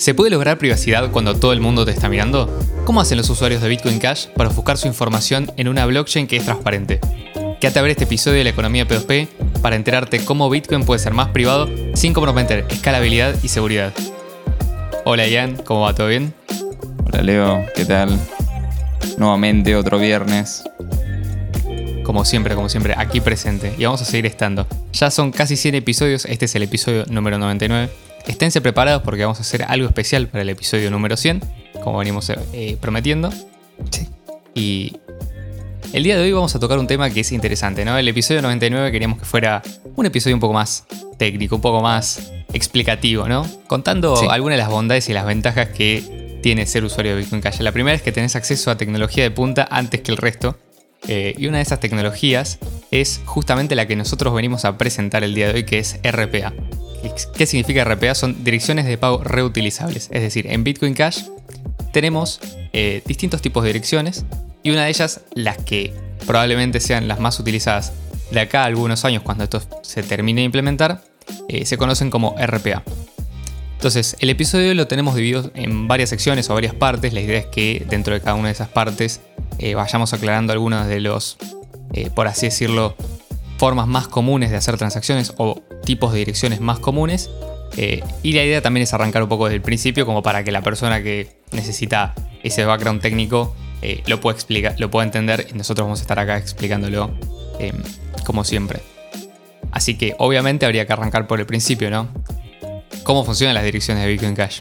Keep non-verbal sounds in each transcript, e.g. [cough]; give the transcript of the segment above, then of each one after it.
¿Se puede lograr privacidad cuando todo el mundo te está mirando? ¿Cómo hacen los usuarios de Bitcoin Cash para buscar su información en una blockchain que es transparente? Quédate a ver este episodio de la economía P2P para enterarte cómo Bitcoin puede ser más privado sin comprometer escalabilidad y seguridad. Hola Ian, ¿cómo va? ¿Todo bien? Hola Leo, ¿qué tal? Nuevamente otro viernes. Como siempre, como siempre, aquí presente. Y vamos a seguir estando. Ya son casi 100 episodios, este es el episodio número 99. Esténse preparados porque vamos a hacer algo especial para el episodio número 100, como venimos eh, prometiendo. Sí. Y el día de hoy vamos a tocar un tema que es interesante, ¿no? El episodio 99 queríamos que fuera un episodio un poco más técnico, un poco más explicativo, ¿no? Contando algunas de las bondades y las ventajas que tiene ser usuario de Bitcoin Cash. La primera es que tenés acceso a tecnología de punta antes que el resto. Eh, y una de esas tecnologías es justamente la que nosotros venimos a presentar el día de hoy, que es RPA. ¿Qué significa RPA? Son direcciones de pago reutilizables. Es decir, en Bitcoin Cash tenemos eh, distintos tipos de direcciones y una de ellas, las que probablemente sean las más utilizadas de acá a algunos años cuando esto se termine de implementar, eh, se conocen como RPA. Entonces, el episodio lo tenemos dividido en varias secciones o varias partes. La idea es que dentro de cada una de esas partes eh, vayamos aclarando algunos de los, por así decirlo, formas más comunes de hacer transacciones o tipos de direcciones más comunes. Eh, y la idea también es arrancar un poco desde el principio como para que la persona que necesita ese background técnico eh, lo, pueda explicar, lo pueda entender y nosotros vamos a estar acá explicándolo como siempre. Así que obviamente habría que arrancar por el principio, ¿no? ¿Cómo funcionan las direcciones de Bitcoin Cash?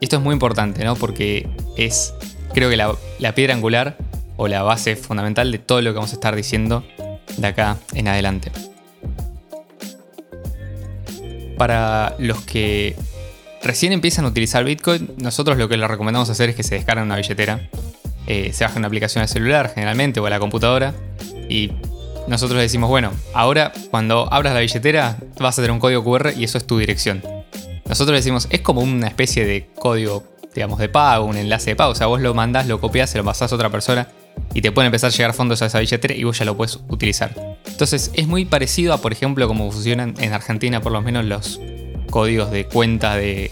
Esto es muy importante, ¿no? Porque es, creo que la, piedra angular o la base fundamental de todo lo que vamos a estar diciendo de acá en adelante. Para los que recién empiezan a utilizar Bitcoin, nosotros lo que les recomendamos hacer es que se descarguen una billetera, eh, se bajen una aplicación al celular generalmente o a la computadora y nosotros decimos, bueno, ahora cuando abras la billetera vas a tener un código QR y eso es tu dirección. Nosotros decimos, es como una especie de código, digamos, de pago, un enlace de pago. O sea, vos lo mandás, lo copias, se lo pasás a otra persona y te pueden empezar a llegar fondos a esa billetera y vos ya lo puedes utilizar. Entonces es muy parecido a, por ejemplo, cómo funcionan en Argentina por lo menos los códigos de cuenta de,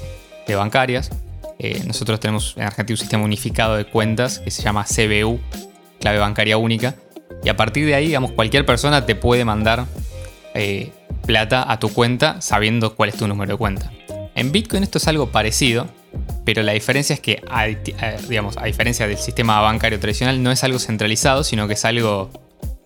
bancarias. Eh, nosotros tenemos en Argentina un sistema unificado de cuentas que se llama CBU, clave bancaria única. Y a partir de ahí, digamos, cualquier persona te puede mandar eh, plata a tu cuenta sabiendo cuál es tu número de cuenta. En Bitcoin esto es algo parecido, pero la diferencia es que, digamos, a diferencia del sistema bancario tradicional, no es algo centralizado, sino que es algo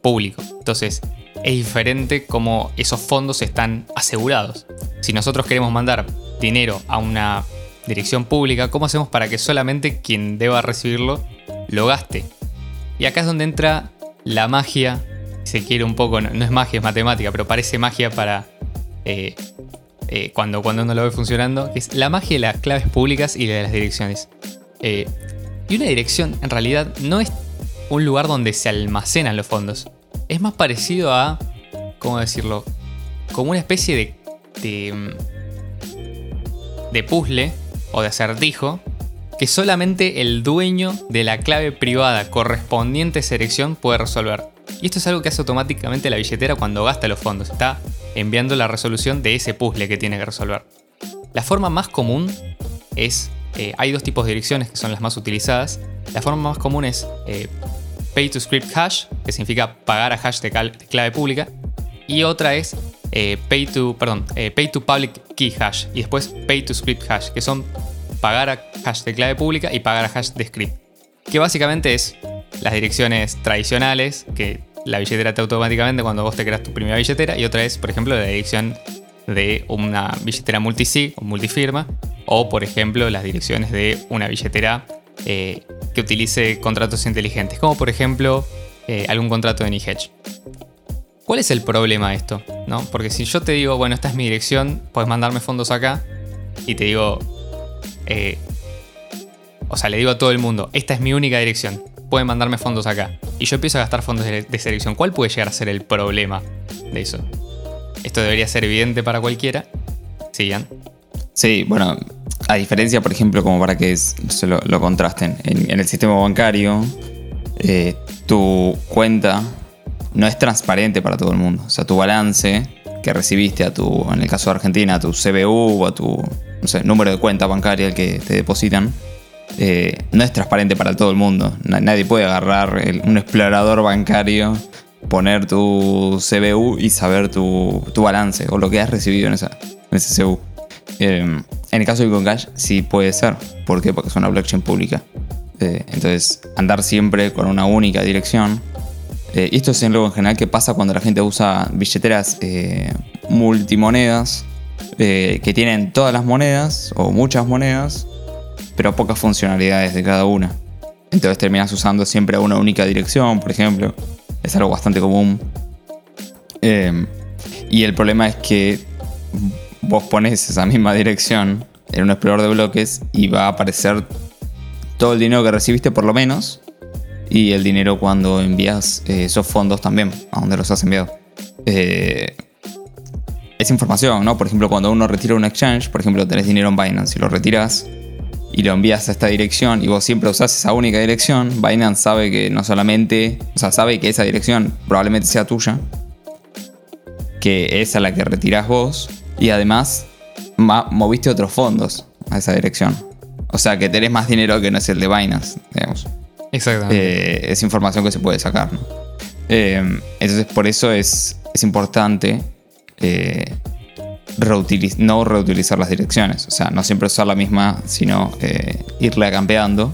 público. Entonces, es diferente cómo esos fondos están asegurados. Si nosotros queremos mandar dinero a una dirección pública, ¿cómo hacemos para que solamente quien deba recibirlo lo gaste? Y acá es donde entra la magia, se quiere un poco, no, es magia, es matemática, pero parece magia para eh, eh, cuando, cuando uno lo ve funcionando, es la magia de las claves públicas y de las direcciones. Eh, y una dirección en realidad no es un lugar donde se almacenan los fondos. Es más parecido a, ¿cómo decirlo? Como una especie de, de, de puzzle o de acertijo que solamente el dueño de la clave privada correspondiente a esa dirección puede resolver. Y esto es algo que hace automáticamente la billetera cuando gasta los fondos. Está enviando la resolución de ese puzzle que tiene que resolver. La forma más común es, eh, hay dos tipos de direcciones que son las más utilizadas. La forma más común es eh, Pay to Script Hash, que significa pagar a hash de, clave pública. Y otra es eh, pay, to, perdón, pay to Public Key Hash. Y después Pay to Script Hash, que son pagar a hash de clave pública y pagar a hash de script. Que básicamente es las direcciones tradicionales que la billetera te automáticamente cuando vos te creas tu primera billetera y otra es, por ejemplo, la dirección de una billetera multisig o multifirma o, por ejemplo, las direcciones de una billetera eh, que utilice contratos inteligentes, como por ejemplo eh, algún contrato de NiHedge. ¿Cuál es el problema de esto? ¿No? Porque si yo te digo, bueno, esta es mi dirección, puedes mandarme fondos acá y te digo, eh, o sea, le digo a todo el mundo, esta es mi única dirección, pueden mandarme fondos acá. Y yo empiezo a gastar fondos de, selección. ¿Cuál puede llegar a ser el problema de eso? Esto debería ser evidente para cualquiera. Sigan. Sí, bueno, a diferencia, por ejemplo, como para que se lo, contrasten, en, el sistema bancario, eh, tu cuenta no es transparente para todo el mundo. O sea, tu balance, que recibiste a tu, en el caso de Argentina, a tu CBU o a tu número de cuenta bancaria al que te depositan, eh, no es transparente para todo el mundo. Nadie puede agarrar un explorador bancario, poner tu CBU y saber tu, balance o lo que has recibido en, esa, en ese CBU. Em, en el caso de Bitcoin Cash sí puede ser. ¿Por qué? Porque es una blockchain pública. Eh, entonces, andar siempre con una única dirección. Eh, esto es algo en general que pasa cuando la gente usa billeteras multimonedas que tienen todas las monedas o muchas monedas pero pocas funcionalidades de cada una. Entonces terminas usando siempre una única dirección, por ejemplo. Es algo bastante común. Em, y el problema es que vos pones esa misma dirección en un explorador de bloques y va a aparecer todo el dinero que recibiste por lo menos y el dinero cuando envías eh, esos fondos también, a donde los has enviado. Eh, es información, ¿no? Por ejemplo, cuando uno retira un exchange, por ejemplo, tenés dinero en Binance y lo retiras, y lo envías a esta dirección y vos siempre usás esa única dirección, Binance sabe que no solamente, o sea, sabe que esa dirección probablemente sea tuya, que es a la que retirás vos y además moviste otros fondos a esa dirección. O sea, que tenés más dinero que no es el de Binance, digamos. Exactamente. Eh, es información que se puede sacar. ¿no? Eh, entonces, por eso es, es importante eh, no reutilizar las direcciones. O sea, no siempre usar la misma, sino eh, irle campeando.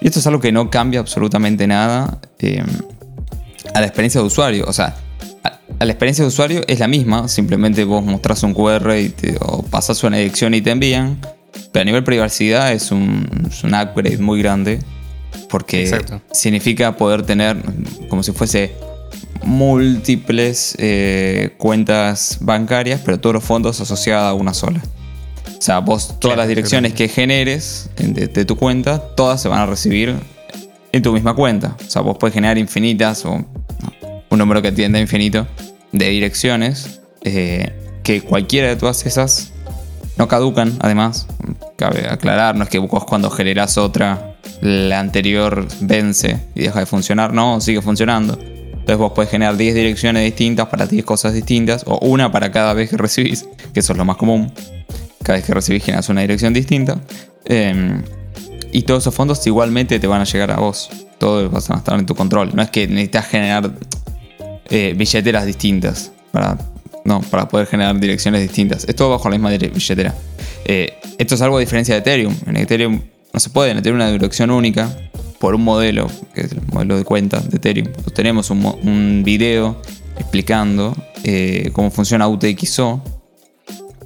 Y esto es algo que no cambia absolutamente nada eh, a la experiencia de usuario. O sea, a, la experiencia de usuario es la misma. Simplemente vos mostrás un QR y o pasas una dirección y te envían. Pero a nivel privacidad es un, upgrade muy grande. Porque significa poder tener como si fuese múltiples eh, cuentas bancarias, pero todos los fondos asociados a una sola. O sea, vos todas las direcciones que generes de, tu cuenta, todas se van a recibir en tu misma cuenta. O sea, vos puedes generar infinitas o un número que tienda a infinito de direcciones eh, que cualquiera de todas esas no caducan, además. Cabe aclarar, no es que vos cuando generas otra, la anterior vence y deja de funcionar. No, sigue funcionando. Entonces vos puedes generar 10 direcciones distintas para 10 cosas distintas o una para cada vez que recibís, que eso es lo más común. Cada vez que recibís generas una dirección distinta. Em, y todos esos fondos igualmente te van a llegar a vos. Todos van a estar en tu control. No es que necesitas generar eh, billeteras distintas para, no, para poder generar direcciones distintas. Es todo bajo la misma billetera. Eh, esto es algo a diferencia de Ethereum. En Ethereum no se puede tener una dirección única por un modelo, que es el modelo de cuenta de Ethereum. tenemos un, video explicando eh, cómo funciona UTXO.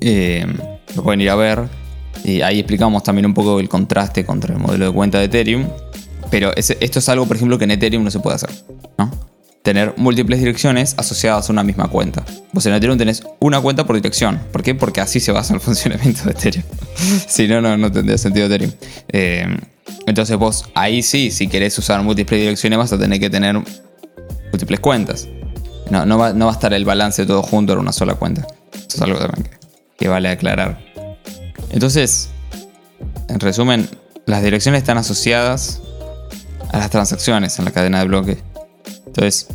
Eh, lo pueden ir a ver. Y ahí explicamos también un poco el contraste contra el modelo de cuenta de Ethereum. Pero esto es algo, por ejemplo, que en Ethereum no se puede hacer. ¿no? Tener múltiples direcciones asociadas a una misma cuenta. Vos en Ethereum tenés una cuenta por dirección. ¿Por qué? Porque así se basa el [laughs] funcionamiento de Ethereum. [laughs] si no, no, no tendría sentido Ethereum. Eh, entonces vos ahí sí, si querés usar múltiples direcciones vas a tener que tener múltiples cuentas. No, va, a estar el balance todo junto en una sola cuenta. Eso es algo también que, vale aclarar. Entonces, en resumen, las direcciones están asociadas a las transacciones en la cadena de bloques. Entonces,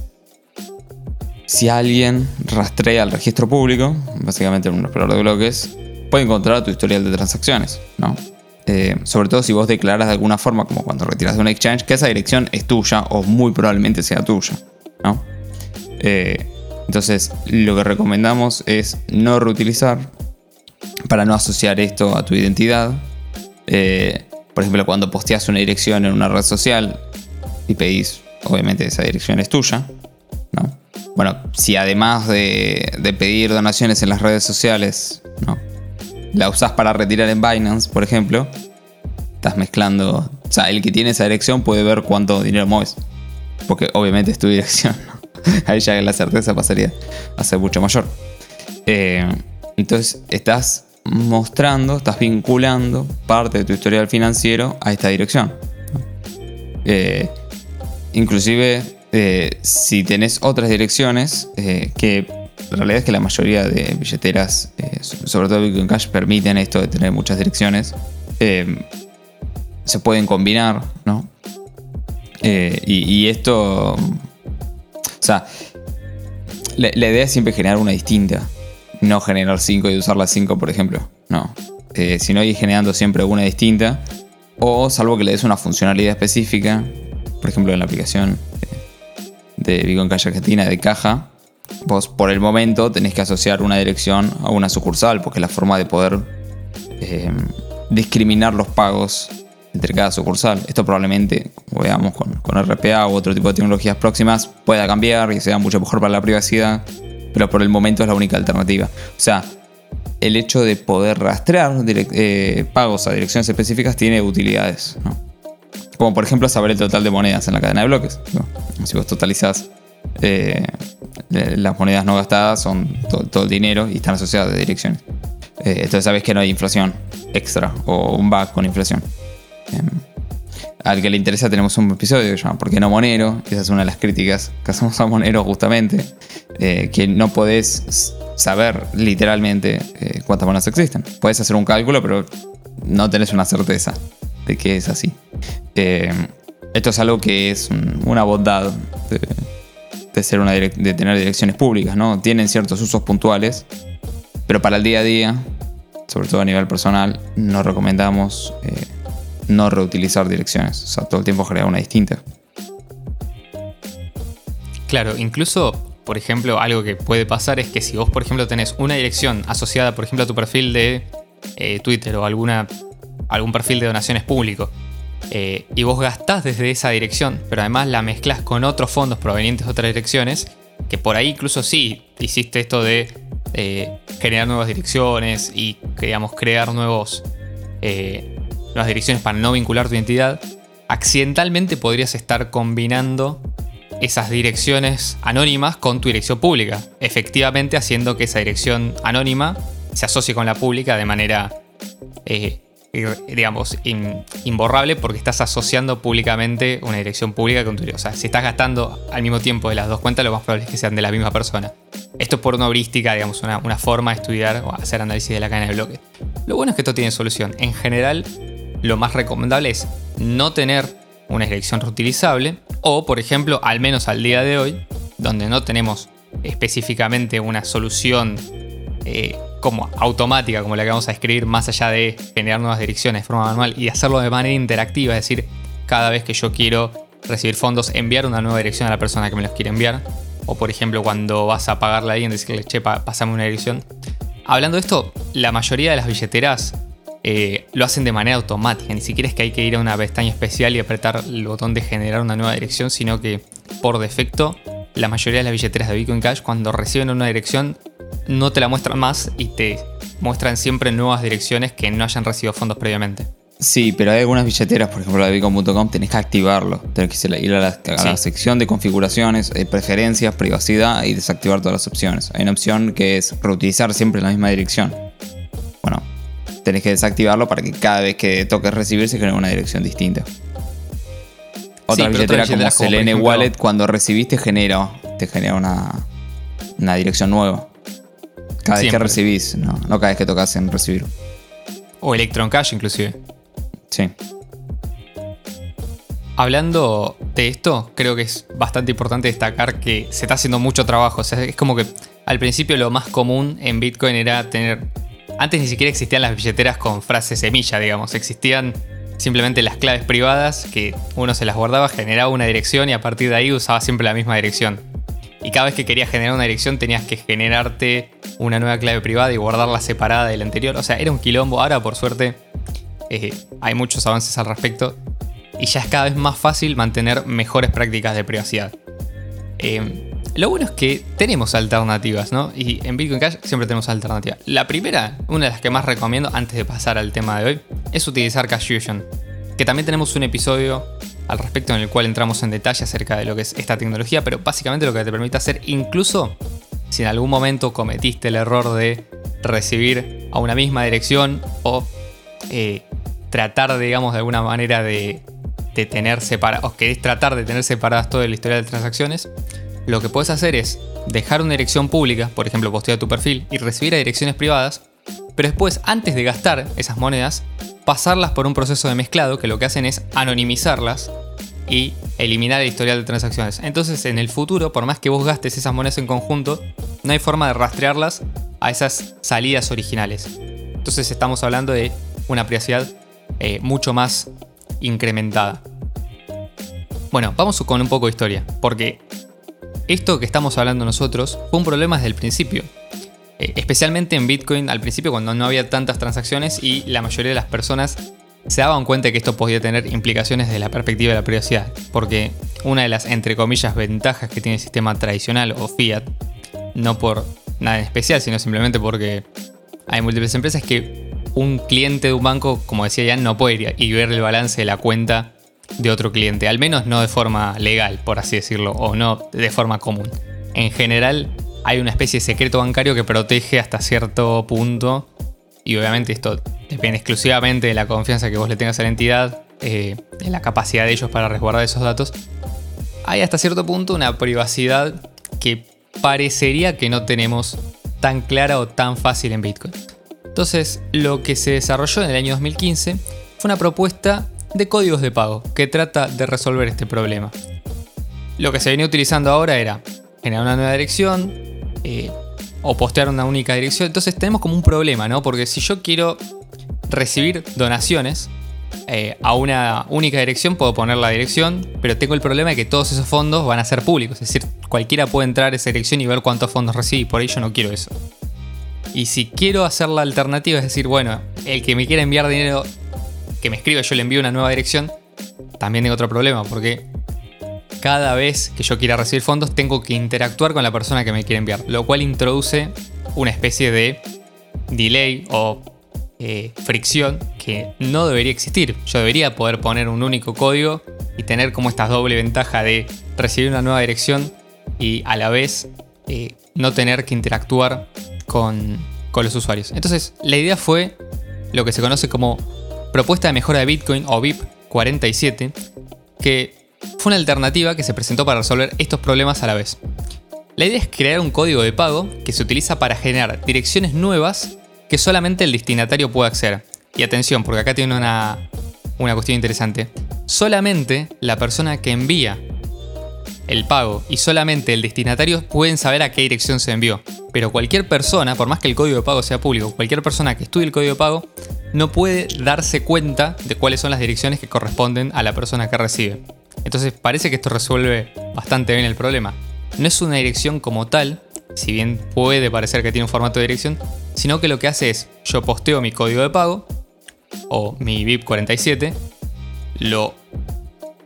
si alguien rastrea el registro público, básicamente en un explorador de bloques, puede encontrar tu historial de transacciones, ¿no? Eh, sobre todo si vos declaras de alguna forma, como cuando retiras de un exchange, que esa dirección es tuya o muy probablemente sea tuya. Eh, entonces, lo que recomendamos es no reutilizar para no asociar esto a tu identidad. Eh, por ejemplo, cuando posteas una dirección en una red social y pedís, obviamente esa dirección es tuya. ¿no? Bueno, si además de, de pedir donaciones en las redes sociales, ¿no? La usás para retirar en Binance, por ejemplo, estás mezclando. O sea, el que tiene esa dirección puede ver cuánto dinero mueves. Porque obviamente es tu [laughs] dirección. Ahí ya la certeza pasaría a ser mucho mayor. Eh, entonces estás mostrando, estás vinculando parte de tu historial financiero a esta dirección. Eh, inclusive eh, si tenés otras direcciones que la realidad es que la mayoría de billeteras, eh, sobre todo Bitcoin Cash, permiten esto de tener muchas direcciones. Eh, se pueden combinar, ¿no? Eh, y, esto. O sea, la, idea es siempre generar una distinta. no generar 5 y usar las 5, por ejemplo. No. Eh, sino ir generando siempre una distinta. O salvo que le des una funcionalidad específica, por ejemplo en la aplicación de Bitcoin Cash Argentina de caja, vos por el momento tenés que asociar una dirección a una sucursal, porque es la forma de poder eh, discriminar los pagos entre cada sucursal. Esto probablemente, como veamos con, con RPA u otro tipo de tecnologías próximas, pueda cambiar y sea mucho mejor para la privacidad, pero por el momento es la única alternativa. O sea, el hecho de poder rastrear eh, pagos a direcciones específicas tiene utilidades. Como por ejemplo saber el total de monedas en la cadena de bloques. Si vos totalizás eh, las monedas no gastadas, son todo, el dinero y están asociadas a direcciones. Eh, entonces sabes que no hay inflación extra o un bug con inflación. Em, al que le interesa tenemos un episodio que se llama ¿Por qué no Monero? Esa es una de las críticas que hacemos a Monero justamente. que no podés saber literalmente eh, cuántas monedas existen. Puedes hacer un cálculo, pero no tenés una certeza de que es así. Eh, esto es algo que es una bondad ser una de tener direcciones públicas, ¿no? Tienen ciertos usos puntuales, pero para el día a día, sobre todo a nivel personal, no recomendamos eh, no reutilizar direcciones. O sea, todo el tiempo crear una distinta. Claro, incluso por ejemplo, algo que puede pasar es que si vos, por ejemplo, tenés una dirección asociada, por ejemplo, a tu perfil de eh, Twitter o alguna, algún perfil de donaciones público, eh, y vos gastás desde esa dirección, pero además la mezclas con otros fondos provenientes de otras direcciones, que por ahí incluso sí hiciste esto de eh, generar nuevas direcciones y, digamos, crear nuevos, nuevas direcciones para no vincular tu identidad, accidentalmente podrías estar combinando esas direcciones anónimas con tu dirección pública, efectivamente haciendo que esa dirección anónima se asocie con la pública de manera, eh, digamos, imborrable porque estás asociando públicamente una dirección pública con tu O sea, si estás gastando al mismo tiempo de las dos cuentas, lo más probable es que sean de la misma persona. Esto es por una heurística, digamos, una, una forma de estudiar o hacer análisis de la cadena de bloques. Lo bueno es que esto tiene solución. En general, lo más recomendable es no tener una dirección reutilizable, o por ejemplo, al menos al día de hoy, donde no tenemos específicamente una solución eh, como automática, como la que vamos a escribir, más allá de generar nuevas direcciones de forma manual y hacerlo de manera interactiva, es decir, cada vez que yo quiero recibir fondos, enviar una nueva dirección a la persona que me los quiere enviar, o por ejemplo, cuando vas a pagarle a alguien, decirle, che, pasame una dirección. Hablando de esto, la mayoría de las billeteras eh, lo hacen de manera automática. Ni siquiera es que hay que ir a una pestaña especial y apretar el botón de generar una nueva dirección, sino que por defecto la mayoría de las billeteras de Bitcoin Cash cuando reciben una dirección no te la muestran más y te muestran siempre nuevas direcciones que no hayan recibido fondos previamente. Sí, pero hay algunas billeteras, por ejemplo la de Bitcoin.com, tenés que activarlo. Tenés que ir a la, sección de configuraciones, eh, preferencias, privacidad y desactivar todas las opciones. Hay una opción que es reutilizar siempre la misma dirección tenés que desactivarlo para que cada vez que toques recibir se genere una dirección distinta. Otra billetera como Selene Wallet, cuando recibiste genera, te genera una, una dirección nueva. Cada vez que recibís, no, no cada vez que tocas en recibir. O Electron Cash inclusive. Sí. Hablando de esto, creo que es bastante importante destacar que se está haciendo mucho trabajo. O sea, es como que al principio lo más común en Bitcoin era tener antes ni siquiera existían las billeteras con frase semilla, digamos. Existían simplemente las claves privadas que uno se las guardaba, generaba una dirección y a partir de ahí usaba siempre la misma dirección. Y cada vez que querías generar una dirección tenías que generarte una nueva clave privada y guardarla separada de la anterior. O sea, era un quilombo. Ahora, por suerte, eh, hay muchos avances al respecto. Y ya es cada vez más fácil mantener mejores prácticas de privacidad. Eh, lo bueno es que tenemos alternativas, ¿no? Y en Bitcoin Cash siempre tenemos alternativas. La primera, una de las que más recomiendo antes de pasar al tema de hoy, es utilizar Cash Fusion. Que también tenemos un episodio al respecto en el cual entramos en detalle acerca de lo que es esta tecnología, pero básicamente lo que te permite hacer, incluso si en algún momento cometiste el error de recibir a una misma dirección o eh, tratar, digamos, de alguna manera de, tener separadas, o querés tratar de tener separadas toda la historia de transacciones, lo que puedes hacer es dejar una dirección pública, por ejemplo, postear tu perfil y recibir a direcciones privadas, pero después, antes de gastar esas monedas, pasarlas por un proceso de mezclado que lo que hacen es anonimizarlas y eliminar el historial de transacciones. Entonces, en el futuro, por más que vos gastes esas monedas en conjunto, no hay forma de rastrearlas a esas salidas originales. Entonces estamos hablando de una privacidad eh, mucho más incrementada. Bueno, vamos con un poco de historia, porque esto que estamos hablando nosotros fue un problema desde el principio. Eh, especialmente en Bitcoin al principio cuando no había tantas transacciones y la mayoría de las personas se daban cuenta que esto podía tener implicaciones desde la perspectiva de la privacidad. Porque una de las, entre comillas, ventajas que tiene el sistema tradicional o fiat, no por nada en especial, sino simplemente porque hay múltiples empresas que un cliente de un banco, como decía ya, no puede ir y ver el balance de la cuenta de otro cliente, al menos no de forma legal, por así decirlo, o no de forma común. En general, hay una especie de secreto bancario que protege hasta cierto punto, y obviamente esto depende exclusivamente de la confianza que vos le tengas a la entidad, eh, de la capacidad de ellos para resguardar esos datos. Hay hasta cierto punto una privacidad que parecería que no tenemos tan clara o tan fácil en Bitcoin. Entonces, lo que se desarrolló en el año 2015 fue una propuesta de códigos de pago que trata de resolver este problema. Lo que se venía utilizando ahora era generar una nueva dirección eh, o postear una única dirección. Entonces tenemos como un problema, ¿no? Porque si yo quiero recibir donaciones eh, a una única dirección, puedo poner la dirección, pero tengo el problema de que todos esos fondos van a ser públicos. Es decir, cualquiera puede entrar a esa dirección y ver cuántos fondos recibí. Por ello no quiero eso. Y si quiero hacer la alternativa, es decir, bueno, el que me quiera enviar dinero que me escribe, yo le envío una nueva dirección, también tengo otro problema, porque cada vez que yo quiera recibir fondos tengo que interactuar con la persona que me quiere enviar, lo cual introduce una especie de delay o eh, fricción que no debería existir. Yo debería poder poner un único código y tener como esta doble ventaja de recibir una nueva dirección y a la vez eh, no tener que interactuar con, con los usuarios. Entonces la idea fue lo que se conoce como propuesta de mejora de Bitcoin o BIP 47, que fue una alternativa que se presentó para resolver estos problemas a la vez. La idea es crear un código de pago que se utiliza para generar direcciones nuevas que solamente el destinatario puede acceder. Y atención, porque acá tiene una, una cuestión interesante. Solamente la persona que envía el pago y solamente el destinatario pueden saber a qué dirección se envió. Pero cualquier persona, por más que el código de pago sea público, cualquier persona que estudie el código de pago no puede darse cuenta de cuáles son las direcciones que corresponden a la persona que recibe. Entonces parece que esto resuelve bastante bien el problema. No es una dirección como tal, si bien puede parecer que tiene un formato de dirección, sino que lo que hace es yo posteo mi código de pago o mi VIP 47, lo,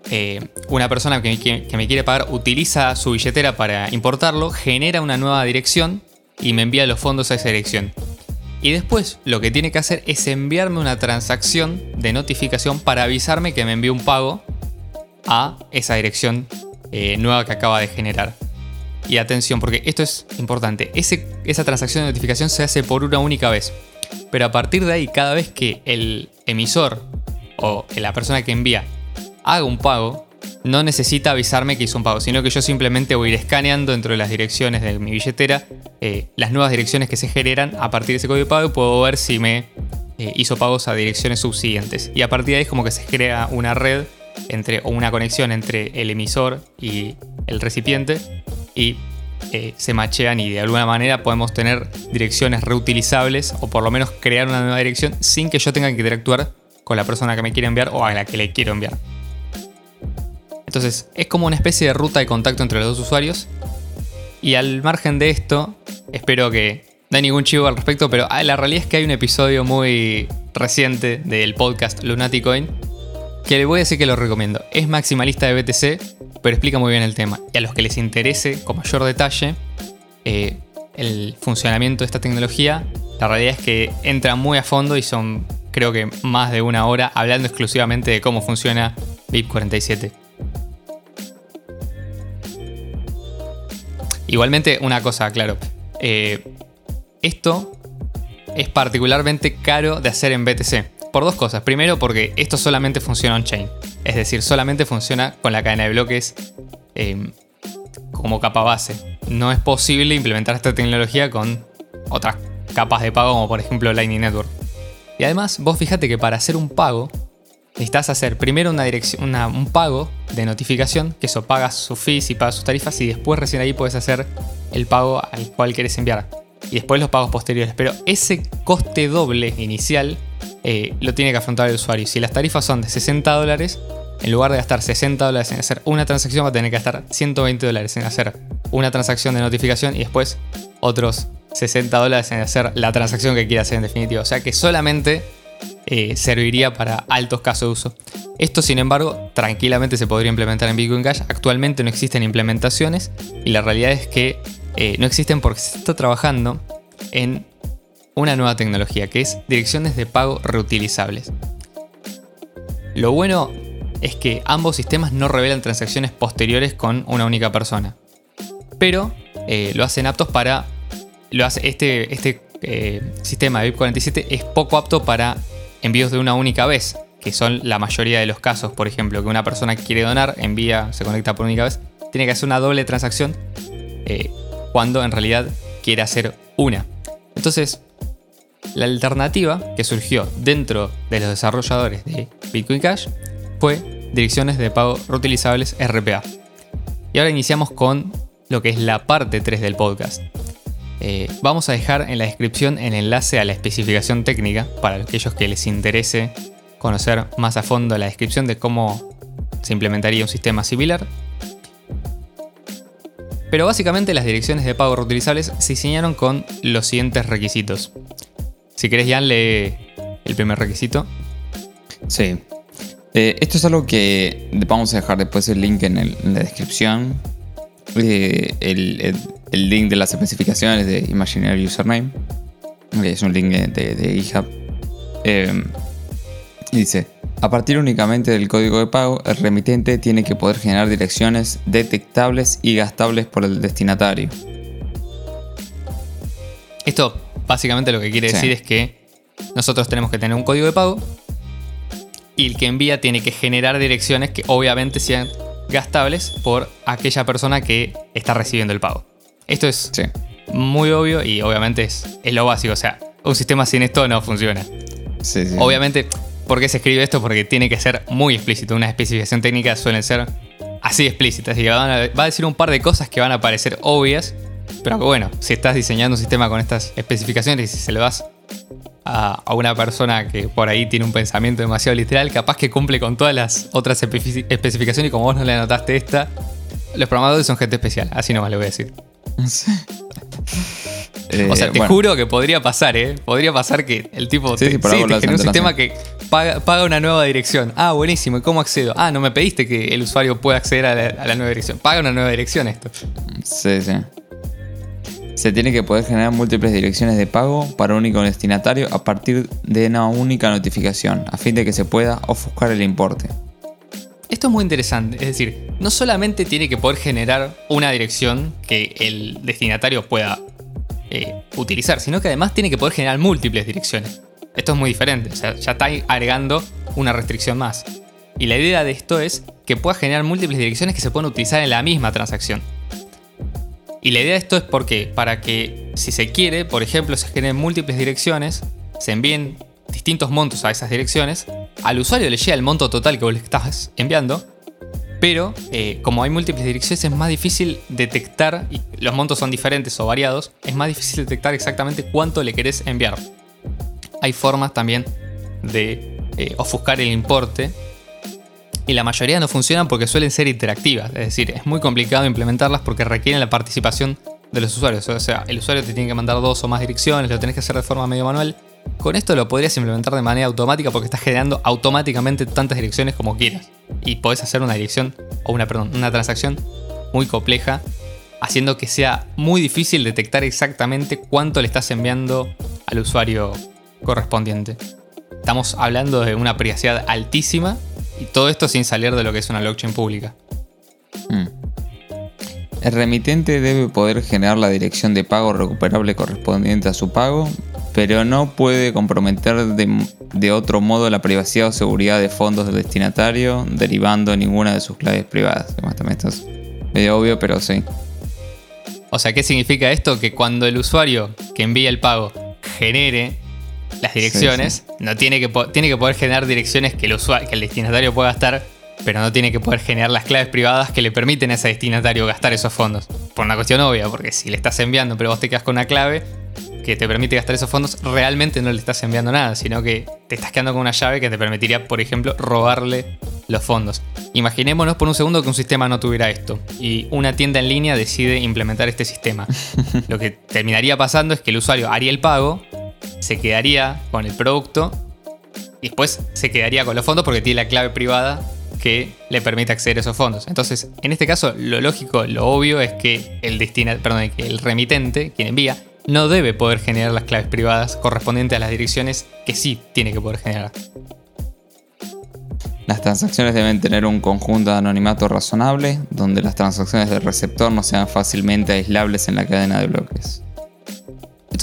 eh, una persona que me quiere pagar utiliza su billetera para importarlo, genera una nueva dirección y me envía los fondos a esa dirección. Y después lo que tiene que hacer es enviarme una transacción de notificación para avisarme que me envió un pago a esa dirección eh, nueva que acaba de generar. Y atención, porque esto es importante. esa transacción de notificación se hace por una única vez. Pero a partir de ahí, cada vez que el emisor o la persona que envía haga un pago, no necesita avisarme que hizo un pago, sino que yo simplemente voy a ir escaneando dentro de las direcciones de mi billetera eh, las nuevas direcciones que se generan a partir de ese código de pago y puedo ver si me eh, hizo pagos a direcciones subsiguientes. Y a partir de ahí como que se crea una red entre, una conexión entre el emisor y el recipiente y eh, se machean y de alguna manera podemos tener direcciones reutilizables o por lo menos crear una nueva dirección sin que yo tenga que interactuar con la persona que me quiere enviar o a la que le quiero enviar. Entonces es como una especie de ruta de contacto entre los dos usuarios. Y al margen de esto, espero que no ningún chivo al respecto, pero ah, la realidad es que hay un episodio muy reciente del podcast Lunaticoin que le voy a decir que lo recomiendo. Es maximalista de BTC, pero explica muy bien el tema. Y a los que les interese con mayor detalle eh, el funcionamiento de esta tecnología, la realidad es que entra muy a fondo y son creo que más de una hora hablando exclusivamente de cómo funciona BIP47. Igualmente, una cosa, claro. Eh, esto es particularmente caro de hacer en BTC. Por dos cosas. Primero, porque esto solamente funciona on-chain. Es decir, solamente funciona con la cadena de bloques em, como capa base. No es posible implementar esta tecnología con otras capas de pago, como por ejemplo Lightning Network. Y además, vos fíjate que para hacer un pago, necesitas hacer primero una dirección, un pago de notificación, que eso pagas sus fees y pagas sus tarifas y después recién ahí puedes hacer el pago al cual quieres enviar. y después los pagos posteriores. Pero ese coste doble inicial eh, lo tiene que afrontar el usuario. Si las tarifas son de 60 dólares, en lugar de gastar 60 dólares en hacer una transacción, va a tener que gastar 120 dólares en hacer una transacción de notificación y después otros 60 dólares en hacer la transacción que quiera hacer en definitiva. O sea que solamente eh, serviría para altos casos de uso. Esto, sin embargo, tranquilamente se podría implementar en Bitcoin Cash. Actualmente no existen implementaciones y la realidad es que eh, no existen porque se está trabajando en una nueva tecnología que es direcciones de pago reutilizables. Lo bueno es que ambos sistemas no revelan transacciones posteriores con una única persona, pero eh, lo hacen aptos para... Lo hace, este este sistema de BIP47 es poco apto para envíos de una única vez, que son la mayoría de los casos, por ejemplo, que una persona quiere donar, envía, se conecta por única vez, tiene que hacer una doble transacción eh, cuando en realidad quiere hacer una. Entonces, la alternativa que surgió dentro de los desarrolladores de Bitcoin Cash fue direcciones de pago reutilizables RPA. Y ahora iniciamos con lo que es la parte 3 del podcast. Eh, vamos a dejar en la descripción el enlace a la especificación técnica para aquellos que les interese conocer más a fondo la descripción de cómo se implementaría un sistema similar. Pero básicamente las direcciones de pago reutilizables se diseñaron con los siguientes requisitos. Si querés, Jan, lee el primer requisito. Sí. Eh, esto es algo que vamos a dejar después el link en, la descripción. Eh, el, el link de las especificaciones de Imaginary Username. Es un link de, de GitHub. Em, dice, a partir únicamente del código de pago, el remitente tiene que poder generar direcciones detectables y gastables por el destinatario. Esto básicamente lo que quiere decir es que nosotros tenemos que tener un código de pago y el que envía tiene que generar direcciones que obviamente sean gastables por aquella persona que está recibiendo el pago. Esto es muy obvio y obviamente es, lo básico. O sea, un sistema sin esto no funciona. Obviamente, ¿por qué se escribe esto? Porque tiene que ser muy explícito. Una especificación técnica suele ser así explícita. Así que va a decir un par de cosas que van a parecer obvias. Pero bueno, si estás diseñando un sistema con estas especificaciones y si se lo das a, a, una persona que por ahí tiene un pensamiento demasiado literal, capaz que cumple con todas las otras especificaciones y como vos no le anotaste esta, los programadores son gente especial, así nomás le voy a decir. [laughs] o sea, te eh, juro que podría pasar, ¿eh? Podría pasar que el tipo sí, te, un sistema que paga, una nueva dirección. Ah, buenísimo. ¿Y cómo accedo? Ah, no me pediste que el usuario pueda acceder a la, nueva dirección. Paga una nueva dirección esto. Sí, sí. Se tiene que poder generar múltiples direcciones de pago para un único destinatario a partir de una única notificación, a fin de que se pueda ofuscar el importe. Esto es muy interesante, es decir, no solamente tiene que poder generar una dirección que el destinatario pueda eh, utilizar, sino que además tiene que poder generar múltiples direcciones. Esto es muy diferente, o sea, ya está agregando una restricción más. Y la idea de esto es que pueda generar múltiples direcciones que se puedan utilizar en la misma transacción. Y la idea de esto es porque para que si se quiere, por ejemplo, se generen múltiples direcciones, se envíen distintos montos a esas direcciones, al usuario le llega el monto total que vos le estás enviando, pero eh, como hay múltiples direcciones es más difícil detectar, y los montos son diferentes o variados, es más difícil detectar exactamente cuánto le querés enviar. Hay formas también de eh, ofuscar el importe y la mayoría no funcionan porque suelen ser interactivas, es decir, es muy complicado implementarlas porque requieren la participación de los usuarios, o sea, el usuario te tiene que mandar dos o más direcciones, lo tenés que hacer de forma medio manual con esto lo podrías implementar de manera automática porque estás generando automáticamente tantas direcciones como quieras. Y podés hacer una dirección, o una, perdón, una transacción muy compleja, haciendo que sea muy difícil detectar exactamente cuánto le estás enviando al usuario correspondiente. Estamos hablando de una privacidad altísima y todo esto sin salir de lo que es una blockchain pública. Mm. El remitente debe poder generar la dirección de pago recuperable correspondiente a su pago pero no puede comprometer de, otro modo la privacidad o seguridad de fondos del destinatario derivando ninguna de sus claves privadas. Esto es medio obvio, pero sí. O sea, ¿qué significa esto? Que cuando el usuario que envía el pago genere las direcciones, no tiene que, tiene que poder generar direcciones que el, usuario, que el destinatario pueda gastar, pero no tiene que poder generar las claves privadas que le permiten a ese destinatario gastar esos fondos. Por una cuestión obvia, porque si le estás enviando pero vos te quedas con una clave, que te permite gastar esos fondos, realmente no le estás enviando nada, sino que te estás quedando con una llave que te permitiría, por ejemplo, robarle los fondos. Imaginémonos por un segundo que un sistema no tuviera esto y una tienda en línea decide implementar este sistema. [laughs] Lo que terminaría pasando es que el usuario haría el pago, se quedaría con el producto y después se quedaría con los fondos porque tiene la clave privada que le permite acceder a esos fondos. Entonces, en este caso, lo lógico, lo obvio es que el, perdón, que el remitente, quien envía, no debe poder generar las claves privadas correspondientes a las direcciones que sí tiene que poder generar. Las transacciones deben tener un conjunto de anonimato razonable, donde las transacciones del receptor no sean fácilmente aislables en la cadena de bloques.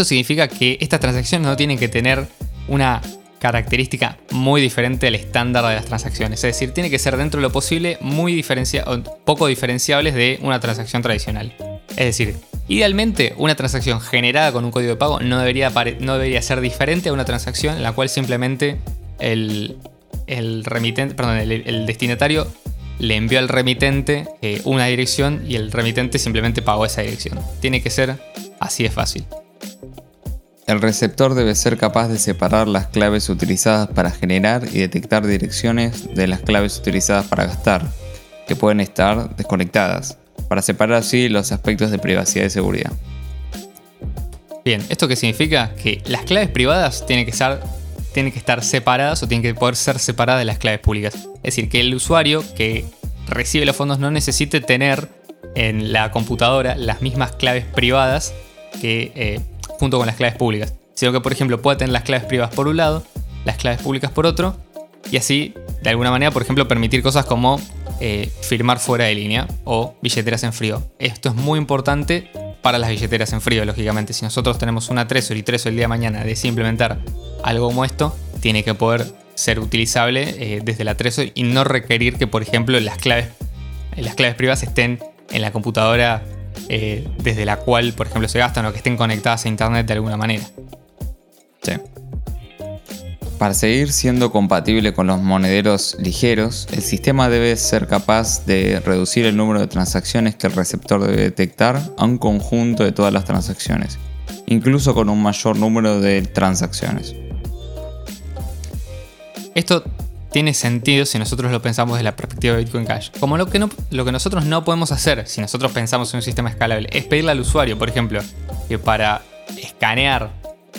Esto significa que estas transacciones no tienen que tener una característica muy diferente al estándar de las transacciones. Es decir, tiene que ser dentro de lo posible muy poco diferenciables de una transacción tradicional. Es decir, idealmente una transacción generada con un código de pago no debería, no debería ser diferente a una transacción en la cual simplemente el, remitente, perdón, el, destinatario le envió al remitente eh, una dirección y el remitente simplemente pagó esa dirección. Tiene que ser así de fácil. El receptor debe ser capaz de separar las claves utilizadas para generar y detectar direcciones de las claves utilizadas para gastar, que pueden estar desconectadas, para separar así los aspectos de privacidad y seguridad. Bien, ¿esto qué significa? Que las claves privadas tienen que, estar, que estar separadas o tienen que poder ser separadas de las claves públicas. Es decir, que el usuario que recibe los fondos no necesite tener en la computadora las mismas claves privadas que eh, junto con las claves públicas, sino que por ejemplo pueda tener las claves privadas por un lado, las claves públicas por otro, y así de alguna manera, por ejemplo, permitir cosas como eh, firmar fuera de línea o billeteras en frío. Esto es muy importante para las billeteras en frío, lógicamente. Si nosotros tenemos una Trezor y Trezor el día de mañana decide implementar algo como esto, tiene que poder ser utilizable eh, desde la Trezor y no requerir que, por ejemplo, las claves, las claves privadas estén en la computadora eh, desde la cual, por ejemplo, se gastan o que estén conectadas a Internet de alguna manera. Sí. Para seguir siendo compatible con los monederos ligeros, el sistema debe ser capaz de reducir el número de transacciones que el receptor debe detectar a un conjunto de todas las transacciones, incluso con un mayor número de transacciones. Esto tiene sentido si nosotros lo pensamos desde la perspectiva de Bitcoin Cash. Como lo que, no, lo que nosotros no podemos hacer si nosotros pensamos en un sistema escalable es pedirle al usuario, por ejemplo, que para escanear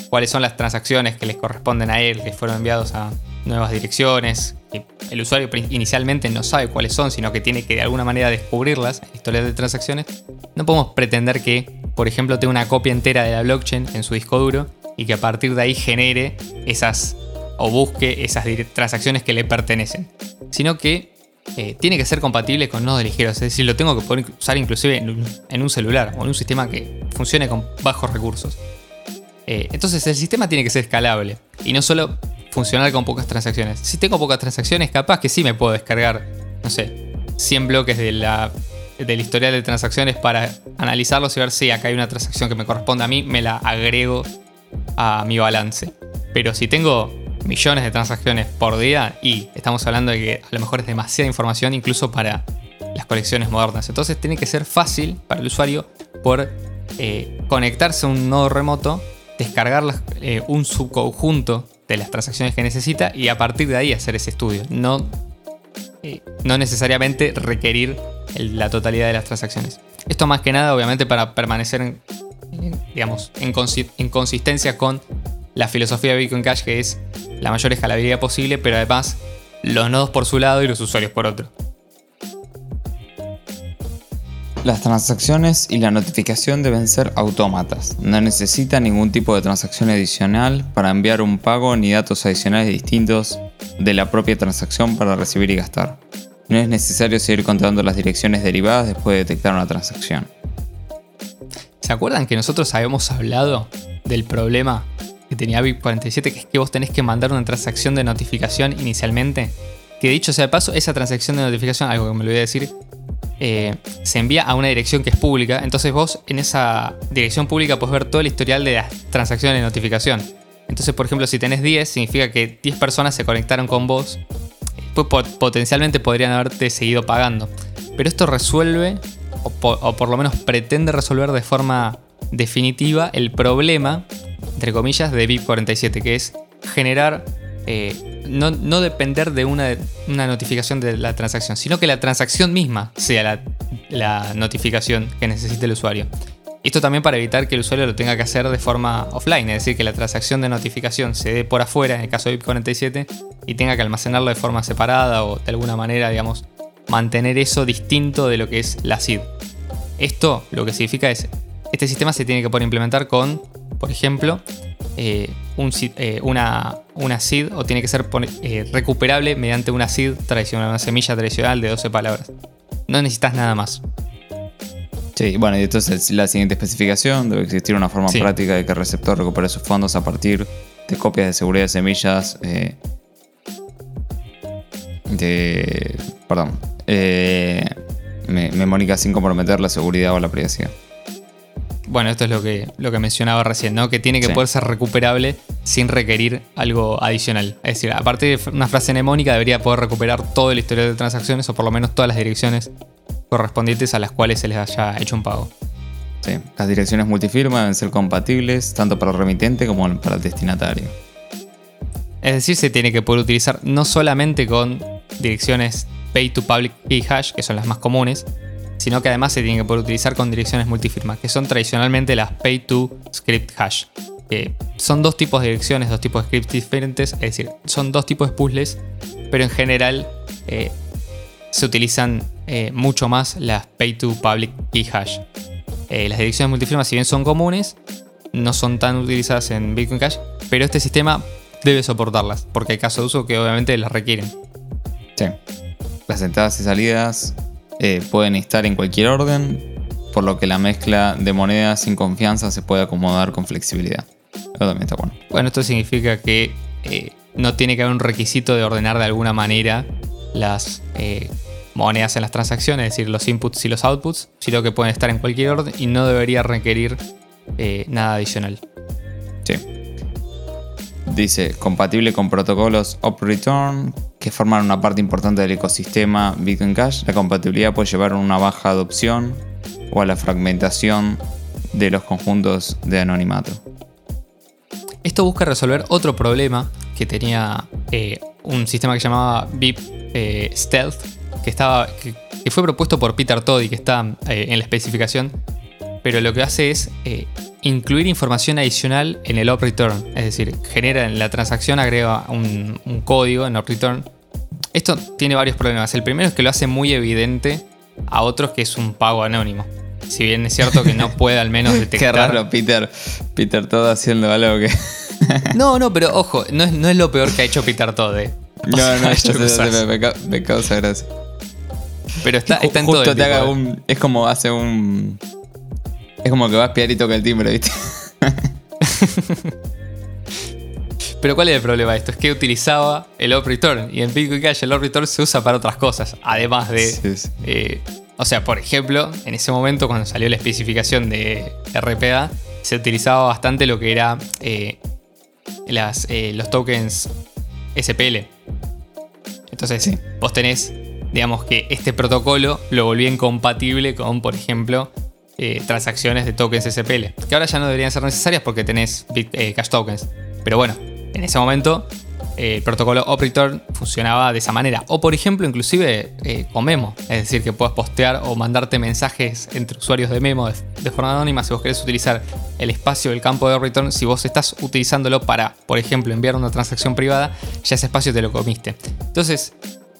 cuáles son las transacciones que les corresponden a él, que fueron enviados a nuevas direcciones, que el usuario inicialmente no sabe cuáles son, sino que tiene que de alguna manera descubrirlas, historias de transacciones, no podemos pretender que, por ejemplo, tenga una copia entera de la blockchain en su disco duro y que a partir de ahí genere esas o busque esas transacciones que le pertenecen, sino que eh, tiene que ser compatible con nodos ligeros, es decir, lo tengo que poder usar inclusive en un, celular o en un sistema que funcione con bajos recursos. Eh, entonces el sistema tiene que ser escalable y no solo funcionar con pocas transacciones. Si tengo pocas transacciones, capaz que sí me puedo descargar, no sé, 100 bloques de la, del historial de transacciones para analizarlos y ver si acá hay una transacción que me corresponde a mí, me la agrego a mi balance. Pero si tengo millones de transacciones por día y estamos hablando de que a lo mejor es demasiada información incluso para las colecciones modernas. Entonces tiene que ser fácil para el usuario por eh, conectarse a un nodo remoto, descargar eh, un subconjunto de las transacciones que necesita y a partir de ahí hacer ese estudio. No, eh, no necesariamente requerir la totalidad de las transacciones. Esto más que nada obviamente para permanecer digamos, en consistencia con la filosofía de Bitcoin Cash que es la mayor escalabilidad posible, pero además los nodos por su lado y los usuarios por otro. Las transacciones y la notificación deben ser autómatas. No necesita ningún tipo de transacción adicional para enviar un pago ni datos adicionales distintos de la propia transacción para recibir y gastar. No es necesario seguir contando las direcciones derivadas después de detectar una transacción. ¿Se acuerdan que nosotros habíamos hablado del problema que tenía BIP47, que es que vos tenés que mandar una transacción de notificación inicialmente. Que dicho sea de paso, esa transacción de notificación, algo que me a decir, eh, se envía a una dirección que es pública. Entonces vos en esa dirección pública podés ver todo el historial de las transacciones de notificación. Entonces, por ejemplo, si tenés 10, significa que 10 personas se conectaron con vos. Pues potencialmente podrían haberte seguido pagando. Pero esto resuelve, o por lo menos pretende resolver de forma definitiva el problema, entre comillas, de BIP47, que es generar, eh, no, no, depender de una, una, notificación de la transacción, sino que la transacción misma sea la, notificación que necesite el usuario. Esto también para evitar que el usuario lo tenga que hacer de forma offline, es decir, que la transacción de notificación se dé por afuera, en el caso de BIP47, y tenga que almacenarlo de forma separada o de alguna manera, digamos, mantener eso distinto de lo que es la SID. Esto lo que significa es, este sistema se tiene que poder implementar con, por ejemplo, eh, un, eh, una, una SID o tiene que ser eh, recuperable mediante una SID tradicional, una semilla tradicional de 12 palabras. No necesitas nada más. Sí, bueno, y entonces la siguiente especificación debe existir una forma práctica de que el receptor recupere sus fondos a partir de copias de seguridad de semillas de... Perdón. Eh, memónica sin comprometer la seguridad o la privacidad. Bueno, esto es lo que, lo que mencionaba recién, ¿no? Que tiene que poder ser recuperable sin requerir algo adicional. Es decir, aparte de una frase mnemónica, debería poder recuperar todo el historial de transacciones o por lo menos todas las direcciones correspondientes a las cuales se les haya hecho un pago. Sí, las direcciones multifirma deben ser compatibles tanto para el remitente como para el destinatario. Es decir, se tiene que poder utilizar no solamente con direcciones Pay to Public Key Hash, que son las más comunes, sino que además se tiene que poder utilizar con direcciones multifirma, que son tradicionalmente las Pay to Script Hash. Que son dos tipos de direcciones, dos tipos de scripts diferentes, es decir, son dos tipos de puzzles, pero en general eh, se utilizan eh, mucho más las Pay to Public Key Hash. Eh, las direcciones multifirma, si bien son comunes, no son tan utilizadas en Bitcoin Cash, pero este sistema debe soportarlas, porque hay casos de uso que obviamente las requieren. Sí. Las entradas y salidas eh, pueden estar en cualquier orden, por lo que la mezcla de monedas sin confianza se puede acomodar con flexibilidad. Eso también está bueno. Bueno, esto significa que no tiene que haber un requisito de ordenar de alguna manera las eh, monedas en las transacciones, es decir, los inputs y los outputs, sino que pueden estar en cualquier orden y no debería requerir eh, nada adicional. Sí. Dice, compatible con protocolos Op-Return que forman una parte importante del ecosistema Bitcoin Cash. La compatibilidad puede llevar a una baja adopción o a la fragmentación de los conjuntos de anonimato. Esto busca resolver otro problema que tenía eh, un sistema que llamaba BIP eh, Stealth, que, fue propuesto por Peter Todd y que está eh, en la especificación, pero lo que hace es incluir información adicional en el op return, es decir, genera en la transacción, agrega un, un código en op return. Esto tiene varios problemas. El primero es que lo hace muy evidente a otros que es un pago anónimo. Si bien es cierto que no [laughs] puede al menos detectar. Qué raro, Peter. Peter todo haciendo algo que. [laughs] no, no, pero ojo, no es, no es lo peor que ha hecho Peter Todd. Eh. [laughs] No, no, yo sé, me, me, causa gracia. Pero está, está en todo. te haga un. Es como hace un. Es como que va a espiar y toca el timbre, ¿viste? [laughs] Pero ¿cuál es el problema de esto? Es que utilizaba el op return y en Bitcoin Cash el op return se usa para otras cosas, además de eh, o sea, por ejemplo, en ese momento cuando salió la especificación de RPA, se utilizaba bastante lo que era eh, las, eh, los tokens SPL. Entonces, vos tenés, digamos que este protocolo lo volvía incompatible con, por ejemplo, eh, transacciones de tokens SPL, que ahora ya no deberían ser necesarias porque tenés cash tokens. Pero bueno, en ese momento el protocolo OpReturn funcionaba de esa manera. O por ejemplo, inclusive eh, con Memo. Es decir, que puedas postear o mandarte mensajes entre usuarios de Memo de, forma anónima si vos querés utilizar el espacio del campo de OpReturn. Si vos estás utilizándolo para, por ejemplo, enviar una transacción privada, ya ese espacio te lo comiste. Entonces,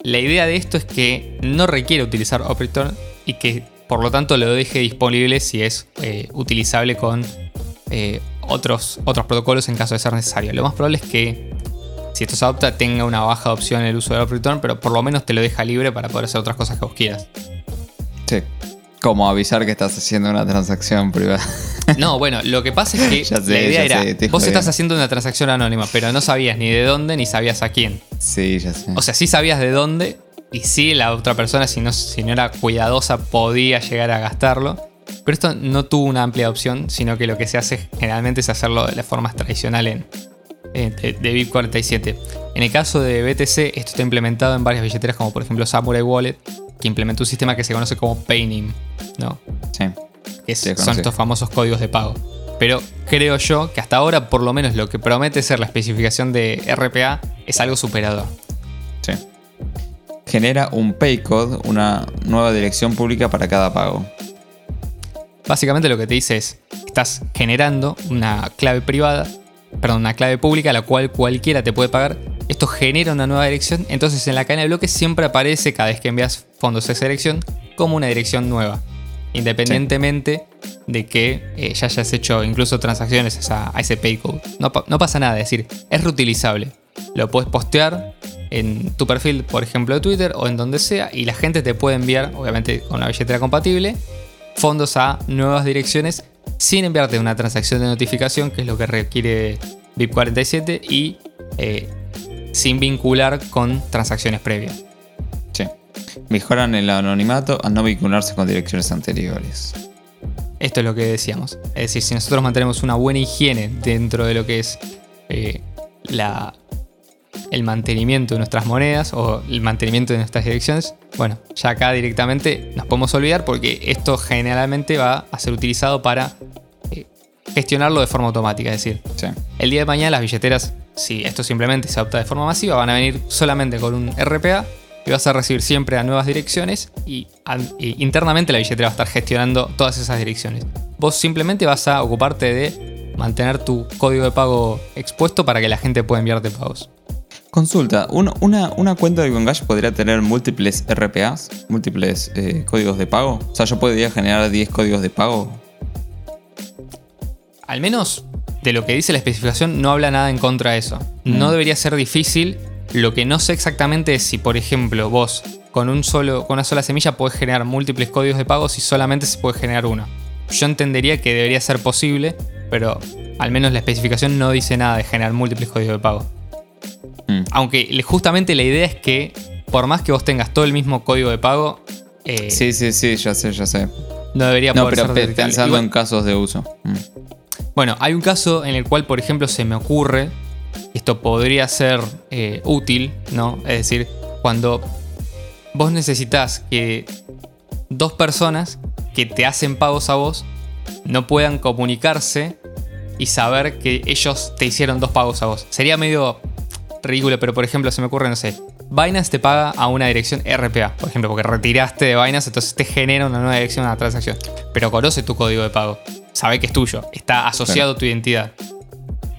la idea de esto es que no requiere utilizar OpReturn y que por lo tanto lo deje disponible si es eh, utilizable con eh, otros, otros protocolos en caso de ser necesario. Lo más probable es que si esto se adopta, tenga una baja adopción en el uso del return, pero por lo menos te lo deja libre para poder hacer otras cosas que vos quieras. Sí. Como avisar que estás haciendo una transacción privada. No, bueno, lo que pasa es que [laughs] la idea era, vos estás haciendo una transacción anónima, pero no sabías ni de dónde ni sabías a quién. Sí, ya sé. O sea, sí sabías de dónde y sí la otra persona, si no, si no era cuidadosa, podía llegar a gastarlo. Pero esto no tuvo una amplia opción, sino que lo que se hace generalmente es hacerlo de la forma tradicional en, eh, de, BIP47. En el caso de BTC, esto está implementado en varias billeteras, como por ejemplo Samurai Wallet, que implementó un sistema que se conoce como Paynim, ¿no? Sí. que Sí, son estos famosos códigos de pago. Pero creo yo que hasta ahora, por lo menos lo que promete ser la especificación de RPA, es algo superador. Sí. Genera un paycode, una nueva dirección pública para cada pago. Básicamente lo que te dice es, estás generando una clave privada, perdón, una clave pública la cual cualquiera te puede pagar. Esto genera una nueva dirección, entonces en la cadena de bloques siempre aparece cada vez que envías fondos a esa dirección como una dirección nueva, independientemente de que eh, ya hayas hecho incluso transacciones a, a ese paycode. No, no pasa nada, es decir, es reutilizable. Lo puedes postear en tu perfil, por ejemplo, de Twitter o en donde sea, y la gente te puede enviar, obviamente con una billetera compatible, fondos a nuevas direcciones sin enviarte una transacción de notificación, que es lo que requiere BIP47, y eh, sin vincular con transacciones previas. Sí. Mejoran el anonimato al no vincularse con direcciones anteriores. Esto es lo que decíamos. Es decir, si nosotros mantenemos una buena higiene dentro de lo que es eh, la, el mantenimiento de nuestras monedas o el mantenimiento de nuestras direcciones, bueno, ya acá directamente nos podemos olvidar porque esto generalmente va a ser utilizado para eh, gestionarlo de forma automática. Es decir, Sí. el día de mañana las billeteras, si esto simplemente se adopta de forma masiva, van a venir solamente con un RPA y vas a recibir siempre a nuevas direcciones y internamente la billetera va a estar gestionando todas esas direcciones. Vos simplemente vas a ocuparte de mantener tu código de pago expuesto para que la gente pueda enviarte pagos. Consulta, un- una, una cuenta de Bitcoin Cash podría tener múltiples RPAs, múltiples eh, códigos de pago. O sea, yo podría generar 10 códigos de pago. Al menos de lo que dice la especificación no habla nada en contra de eso. No Mm. debería ser difícil. Lo que no sé exactamente es si, por ejemplo, vos con, un solo, con una sola semilla podés generar múltiples códigos de pago si solamente se puede generar uno. Yo entendería que debería ser posible, pero al menos la especificación no dice nada de generar múltiples códigos de pago. Aunque justamente la idea es que por más que vos tengas todo el mismo código de pago, eh, Sí, sí, sí, ya sé, ya sé. no debería No, poder pero ser pensando Igual- en casos de uso. Mm. Bueno, hay un caso en el cual, por ejemplo, se me ocurre, esto podría ser eh, útil, ¿no? Es decir, cuando vos necesitas que dos personas que te hacen pagos a vos no puedan comunicarse y saber que ellos te hicieron dos pagos a vos. Sería medio ridículo, pero por ejemplo, se me ocurre, no sé, Binance te paga a una dirección RPA, por ejemplo, porque retiraste de Binance, entonces te genera una nueva dirección a la transacción. Pero conoce tu código de pago, sabe que es tuyo, está asociado a tu identidad.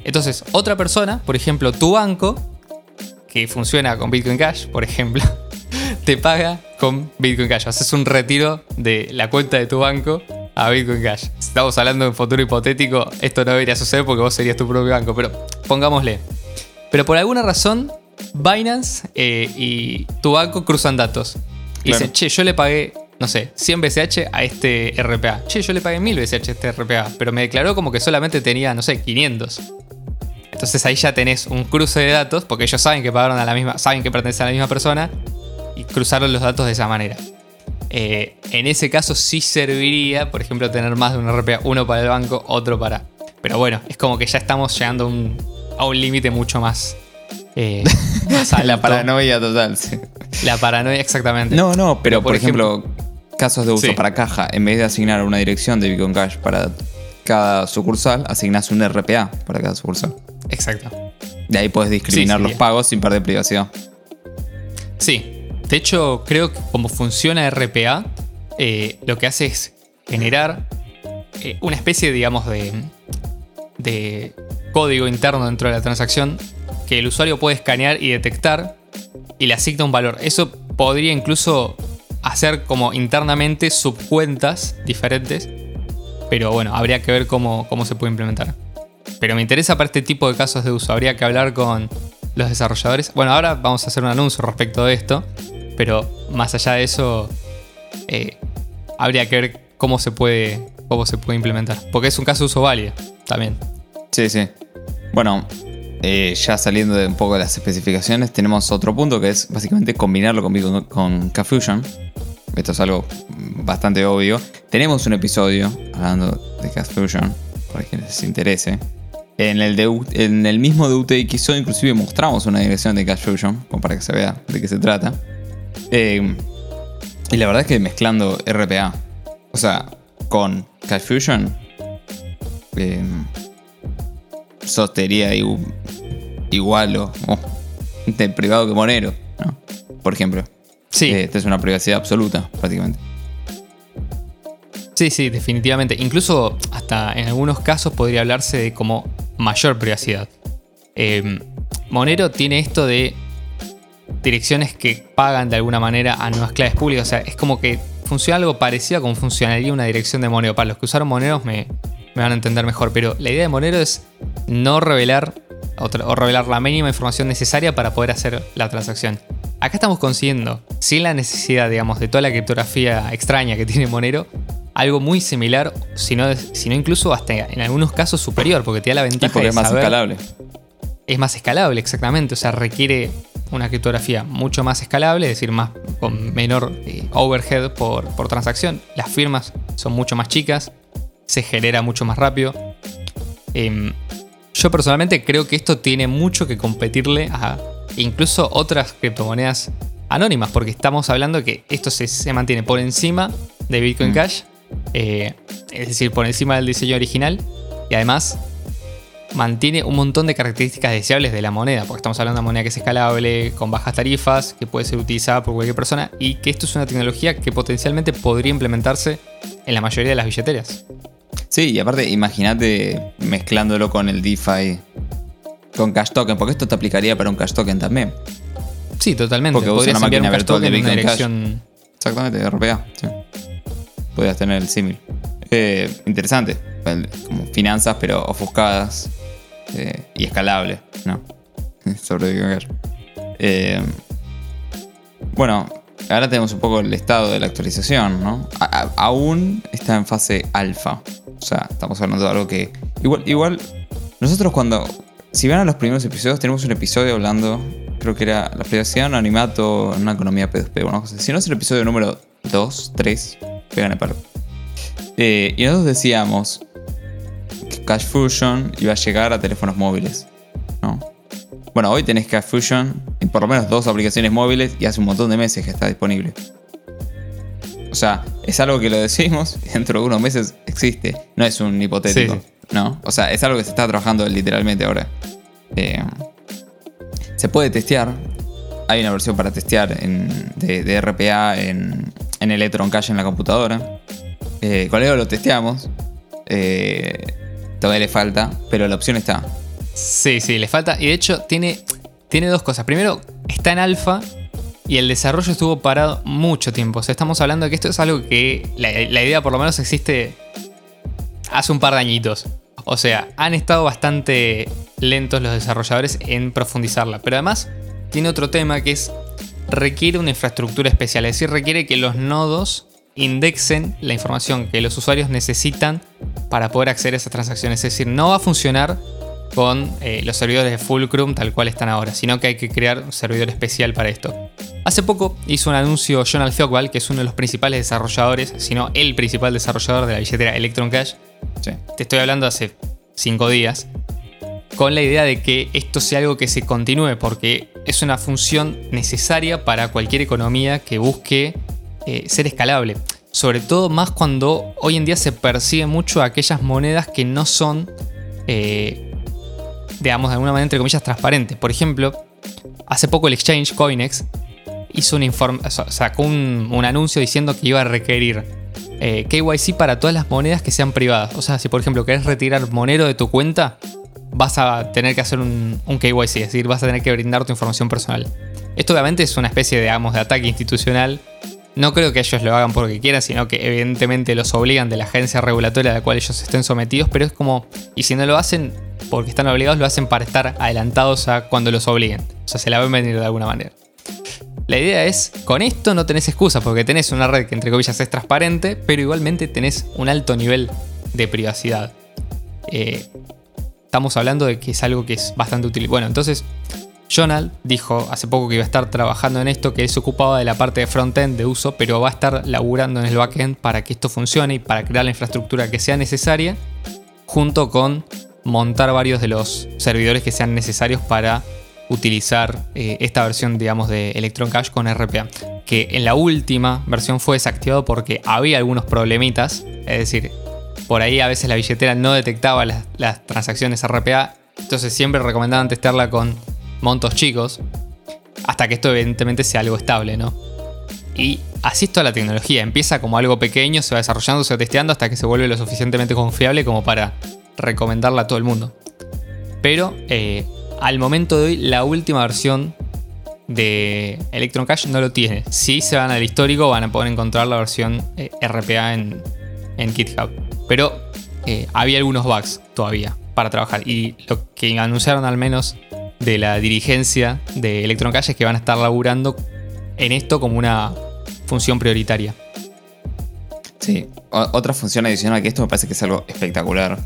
Entonces, otra persona, por ejemplo, tu banco, que funciona con Bitcoin Cash, por ejemplo, [laughs] te paga con Bitcoin Cash. Haces un retiro de la cuenta de tu banco a Bitcoin Cash. Si estamos hablando de un futuro hipotético, esto no debería suceder porque vos serías tu propio banco, pero pongámosle. Pero por alguna razón, Binance eh, y tu banco cruzan datos. Y Claro. dicen, che, yo le pagué, no sé, 100 BCH a este RPA. Che, yo le pagué 1000 BCH a este RPA, pero me declaró como que solamente tenía, no sé, 500. Entonces ahí ya tenés un cruce de datos, porque ellos saben que pagaron a la misma, saben que pertenecen a la misma persona, y cruzaron los datos de esa manera. Eh, en ese caso sí serviría, por ejemplo, tener más de un RPA, uno para el banco, otro para. Pero bueno, es como que ya estamos llegando a un, a un límite mucho más. eh, [laughs] más La alto. paranoia total, sí. La paranoia, exactamente. No, no, pero, Pero, por, por ejemplo, casos de uso Sí. para caja, en vez de asignar una dirección de Bitcoin Cash para cada sucursal, asignas un RPA para cada sucursal. Exacto. De ahí puedes discriminar Sí, los pagos sin perder privacidad. Sí, de hecho creo que como funciona RPA, eh, lo que hace es generar eh, una especie, digamos, de, de código interno dentro de la transacción que el usuario puede escanear y detectar y le asigna un valor. Eso podría incluso hacer como internamente subcuentas diferentes, pero bueno, habría que ver cómo, cómo se puede implementar. Pero me interesa para este tipo de casos de uso. Habría que hablar con los desarrolladores. Bueno, ahora vamos a hacer un anuncio respecto de esto. Pero más allá de eso, eh, habría que ver cómo se puede. cómo se puede implementar. Porque es un caso de uso válido también. Sí, sí. Bueno, eh, ya saliendo de un poco de las especificaciones, tenemos otro punto que es básicamente combinarlo con, con Kfusion. Esto es algo bastante obvio. Tenemos un episodio hablando de Kfusion, para quienes les interese. En el, de, en el mismo de inclusive mostramos una dirección de como para que se vea de qué se trata. Eh, y la verdad es que mezclando RPA, o sea, con Cash Fusion, eh, sostería igual o, de privado que Monero, ¿no? Por ejemplo. Sí. Eh, esta es una privacidad absoluta, prácticamente. Sí, sí, definitivamente. Incluso hasta en algunos casos podría hablarse de como mayor privacidad. Em, Monero tiene esto de direcciones que pagan de alguna manera a nuevas claves públicas. O sea, es como que funciona algo parecido a como funcionaría una dirección de Monero. Para los que usaron Monero me, me van a entender mejor. Pero la idea de Monero es no revelar o, revelar la mínima información necesaria para poder hacer la transacción. Acá estamos consiguiendo, sin la necesidad, digamos, de toda la criptografía extraña que tiene Monero, algo muy similar, sino, no incluso hasta en algunos casos superior, porque te da la ventaja de es más escalable. Es más escalable, exactamente. O sea, requiere una criptografía mucho más escalable, es decir, más, con menor eh, overhead por, por transacción. Las firmas son mucho más chicas, se genera mucho más rápido. Em, yo personalmente creo que esto tiene mucho que competirle a incluso otras criptomonedas anónimas, porque estamos hablando que esto se, mantiene por encima de Bitcoin mm. Cash, eh, es decir, por encima del diseño original, y además mantiene un montón de características deseables de la moneda, porque estamos hablando de una moneda que es escalable, con bajas tarifas, que puede ser utilizada por cualquier persona, y que esto es una tecnología que potencialmente podría implementarse en la mayoría de las billeteras. Sí, y aparte, imagínate mezclándolo con el DeFi, con Cash Token, porque esto te aplicaría para un Cash Token también. Sí, totalmente. Porque vos una máquina virtual de Bitcoin dirección... Exactamente, de RPA. Sí. Podrías tener el símil. Eh, interesante. Como finanzas, pero ofuscadas eh, y escalable, ¿no? [laughs] Sobre Bitcoin Cash. Eh, bueno, ahora tenemos un poco el estado de la actualización, ¿no? aún está en fase alfa. O sea, estamos hablando de algo que. Igual, igual. Nosotros cuando. Si van a los primeros episodios, tenemos un episodio hablando. Creo que era la privacidad en animato en una economía P2P. Bueno, si no es el episodio número 2, 3, pegan el palo. Eh, y nosotros decíamos que Cash Fusion iba a llegar a teléfonos móviles. ¿no? Bueno, hoy tenés Cash Fusion en por lo menos dos aplicaciones móviles y hace un montón de meses que está disponible. O sea, es algo que lo decimos y [laughs] dentro de unos meses existe. No es un hipotético. ¿No? O sea, es algo que se está trabajando literalmente ahora. Eh, se puede testear. Hay una versión para testear de, RPA en, en Electron Cache en la computadora. Eh, con eso lo testeamos. Eh, todavía le falta, pero la opción está. Sí, sí, le falta. Y de hecho, tiene, tiene dos cosas. Primero, está en alfa y el desarrollo estuvo parado mucho tiempo. O sea, estamos hablando de que esto es algo que la, idea por lo menos existe hace un par de añitos. O sea, han estado bastante lentos los desarrolladores en profundizarla. Pero además tiene otro tema que es requiere una infraestructura especial. Es decir, requiere que los nodos indexen la información que los usuarios necesitan para poder acceder a esas transacciones. Es decir, no va a funcionar con eh, los servidores de Fulcrum tal cual están ahora, sino que hay que crear un servidor especial para esto. Hace poco hizo un anuncio John Alfeogbal, que es uno de los principales desarrolladores, si no el principal desarrollador de la billetera Electron Cash. Te estoy hablando hace 5 días. Con la idea de que esto sea algo que se continúe, porque es una función necesaria para cualquier economía que busque eh, ser escalable. Sobre todo más cuando hoy en día se persigue mucho aquellas monedas que no son, eh, digamos, de alguna manera, entre comillas, transparentes. Por ejemplo, hace poco el exchange Coinex hizo un informe, sacó un, anuncio diciendo que iba a requerir eh, KYC para todas las monedas que sean privadas. O sea, si por ejemplo querés retirar Monero de tu cuenta, vas a tener que hacer un, KYC, es decir, vas a tener que brindar tu información personal. Esto obviamente es una especie digamos, de ataque institucional. No creo que ellos lo hagan porque quieran, sino que evidentemente los obligan de la agencia regulatoria a la cual ellos estén sometidos, pero es como, y si no lo hacen porque están obligados, lo hacen para estar adelantados a cuando los obliguen. O sea, se la ven venir de alguna manera. La idea es, con esto no tenés excusa porque tenés una red que entre comillas es transparente, pero igualmente tenés un alto nivel de privacidad. Eh, estamos hablando de que es algo que es bastante útil. Bueno, entonces, Jonal dijo hace poco que iba a estar trabajando en esto, que él se ocupaba de la parte de frontend de uso, pero va a estar laburando en el backend para que esto funcione y para crear la infraestructura que sea necesaria, junto con montar varios de los servidores que sean necesarios para utilizar eh, esta versión, digamos, de Electron Cash con RPA. Que en la última versión fue desactivado porque había algunos problemitas Es decir, por ahí a veces la billetera no detectaba las, transacciones RPA, entonces siempre recomendaban testarla con montos chicos, hasta que esto evidentemente sea algo estable, ¿no? Y así es la tecnología, empieza como algo pequeño, se va desarrollando, se va testeando hasta que se vuelve lo suficientemente confiable como para recomendarla a todo el mundo. Pero eh, al momento de hoy, la última versión de Electron Cash no lo tiene. Si se van al histórico, van a poder encontrar la versión eh, RPA en, GitHub. Pero eh, había algunos bugs todavía para trabajar. Y lo que anunciaron al menos de la dirigencia de Electron Cash es que van a estar laburando en esto como una función prioritaria. Sí, otra función adicional que esto me parece que es algo espectacular.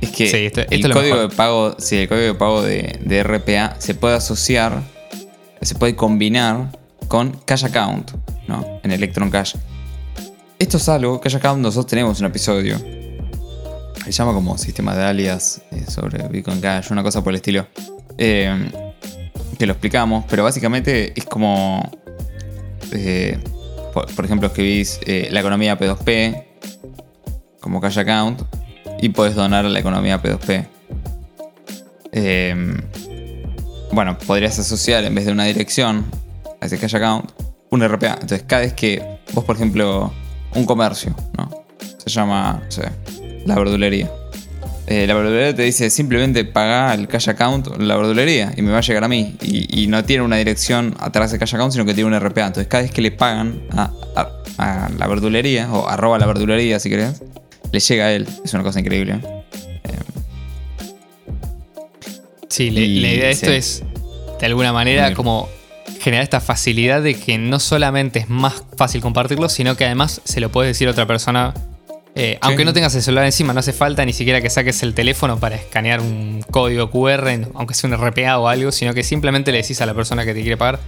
Es que el, código de pago, sí, el código de pago de, RPA se puede asociar, se puede combinar con Cash Account, ¿no? En Electron Cash. Esto es algo, Cash Account nosotros tenemos un episodio. Se llama como sistema de alias eh, sobre Bitcoin Cash, una cosa por el estilo. Eh, que lo explicamos, pero básicamente es como eh, por, ejemplo, escribís la economía P2P como cash account y puedes donar a la economía P2P. Em, bueno, podrías asociar en vez de una dirección a ese cash account un RPA. Entonces, cada vez que vos, por ejemplo, un comercio, ¿no? Se llama, la verdulería eh, la verdulería te dice simplemente paga el cash account la verdulería y me va a llegar a mí. Y, no tiene una dirección atrás del cash account, sino que tiene un RPA. Entonces cada vez que le pagan a, la verdulería, o arroba la verdulería si querés, le llega a él. Es una cosa increíble. sí, la, idea de esto es, de alguna manera, como generar esta facilidad de que no solamente es más fácil compartirlo, sino que además se lo puedes decir a otra persona eh, aunque no tengas el celular encima, no hace falta ni siquiera que saques el teléfono para escanear un código QR, aunque sea un RPA o algo, sino que simplemente le decís a la persona que te quiere pagar,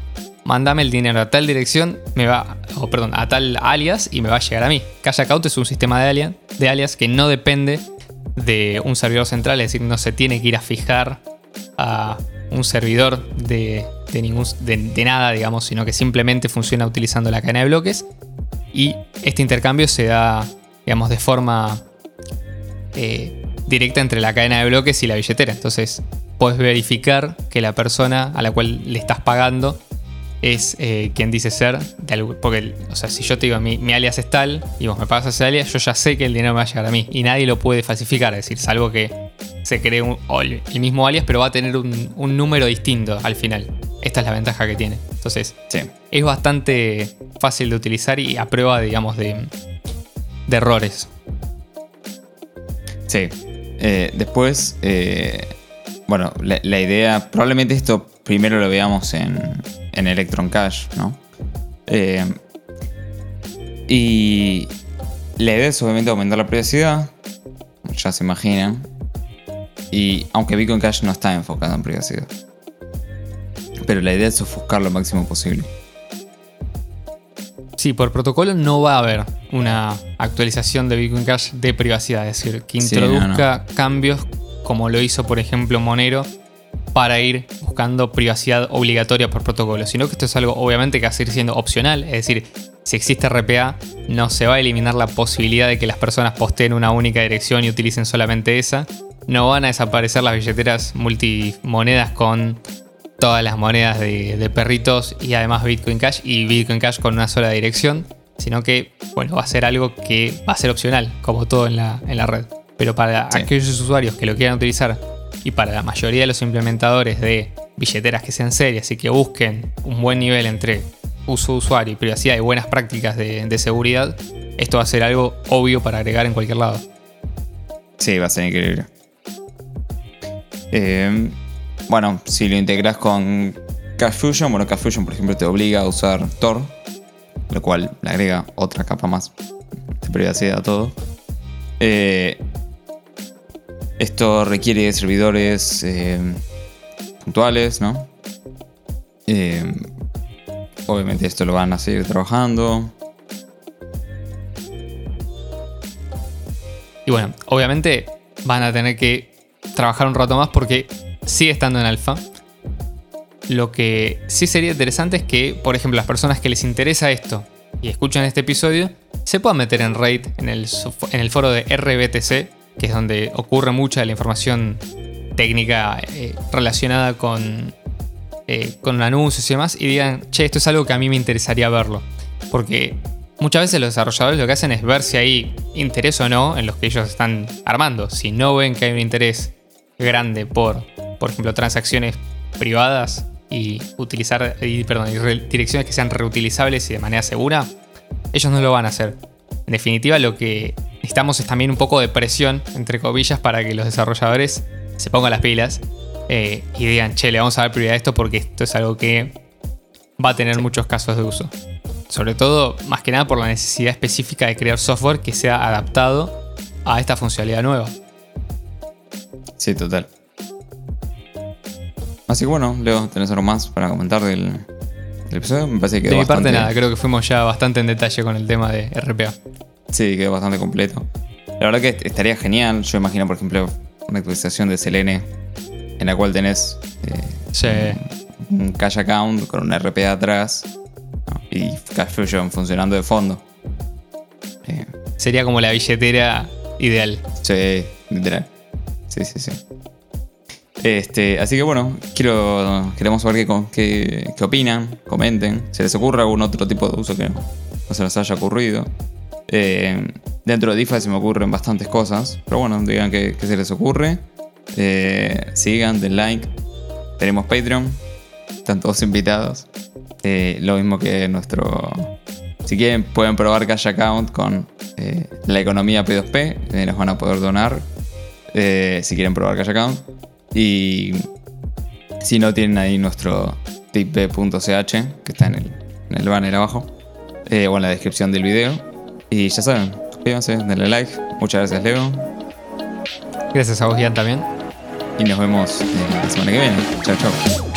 mándame el dinero a tal dirección, me va, perdón, a tal alias y me va a llegar a mí. Cash es un sistema de, alias, de alias que no depende de un servidor central, es decir, no se tiene que ir a fijar a un servidor de, ningún, de nada, digamos, sino que simplemente funciona utilizando la cadena de bloques. Y este intercambio se da digamos, de forma eh, directa entre la cadena de bloques y la billetera. Entonces, puedes verificar que la persona a la cual le estás pagando es eh, quien dice ser. porque, o sea, si yo te digo mi, alias es tal y vos me pagas ese alias, yo ya sé que el dinero me va a llegar a mí y nadie lo puede falsificar. Es decir, salvo que se cree el mismo alias, pero va a tener un, número distinto al final. Esta es la ventaja que tiene. Entonces, es bastante fácil de utilizar y a prueba, digamos, de, de errores. Sí. Eh, después, eh, bueno, la, idea, probablemente esto primero lo veamos en, en Electron Cash, ¿no? Eh, y la idea es obviamente aumentar la privacidad, ya se imaginan. Y aunque Bitcoin Cash no está enfocado en privacidad. Pero la idea es ofuscar lo máximo posible. Sí, por protocolo no va a haber una actualización de Bitcoin Cash de privacidad, es decir, que introduzca cambios como lo hizo, por ejemplo, Monero para ir buscando privacidad obligatoria por protocolo, sino que esto es algo obviamente que va a seguir siendo opcional, es decir, si existe RPA, no se va a eliminar la posibilidad de que las personas posteen una única dirección y utilicen solamente esa. No van a desaparecer las billeteras multimonedas con todas las monedas de, perritos y además Bitcoin Cash y Bitcoin Cash con una sola dirección, sino que bueno, va a ser algo que va a ser opcional, como todo en la, en la red. Pero para aquellos usuarios que lo quieran utilizar y para la mayoría de los implementadores de billeteras que sean serias y que busquen un buen nivel entre uso de usuario y privacidad y buenas prácticas de, seguridad, esto va a ser algo obvio para agregar en cualquier lado. Sí, va a ser increíble. Eh, bueno, si lo integras con Cash Fusion, bueno, Cash Fusion, por ejemplo, te obliga a usar Tor, lo cual le agrega otra capa más de privacidad a todo. Eh, esto requiere servidores eh, puntuales, ¿no? Eh, obviamente esto lo van a seguir trabajando. Y bueno, obviamente van a tener que trabajar un rato más porque sigue estando en alfa. Lo que sí sería interesante es que, por ejemplo, las personas que les interesa esto y escuchan este episodio, se pueda meter en Raid en el, en el foro de RBTC, que es donde ocurre mucha de la información técnica eh, relacionada con, eh, con anuncios y demás, y digan, che, esto es algo que a mí me interesaría verlo. Porque muchas veces los desarrolladores lo que hacen es ver si hay interés o no en los que ellos están armando. Si no ven que hay un interés grande por, por ejemplo, transacciones privadas y utilizar, perdón, direcciones que sean reutilizables y de manera segura, ellos no lo van a hacer. En definitiva, lo que necesitamos es también un poco de presión, entre comillas, para que los desarrolladores se pongan las pilas eh, y digan, che, le vamos a dar prioridad a esto porque esto es algo que va a tener muchos casos de uso. Sobre todo, más que nada por la necesidad específica de crear software que sea adaptado a esta funcionalidad nueva. Sí, total. Así que bueno, Leo, ¿tenés algo más para comentar del, episodio? Me parece que De mi parte nada, creo que fuimos ya bastante en detalle con el tema de RPA. Sí, quedó bastante completo. La verdad que estaría genial, yo imagino por ejemplo una actualización de Selene en la cual tenés eh, un, cash account con un RPA atrás y Cash Fusion funcionando de fondo. Eh, Sería como la billetera ideal. Sí, literal. Sí, sí, sí. Este, así que bueno, quiero, queremos saber qué, qué, opinan, comenten, si les ocurre algún otro tipo de uso que no se les haya ocurrido. Eh, dentro de DeFi se me ocurren bastantes cosas, pero bueno, digan qué, se les ocurre. Eh, sigan, den like. Tenemos Patreon, están todos invitados. Eh, lo mismo que nuestro... Si quieren pueden probar Cash Account con la economía P2P, nos van a poder donar si quieren probar Cash Account. Y si no, tienen ahí nuestro tip.ch, que está en el, banner abajo, o en la descripción del video. Y ya saben, suscríbanse, denle like. Muchas gracias, Leo. Gracias a vos, Ian, también. Y nos vemos eh, la semana que viene. Chao, chao.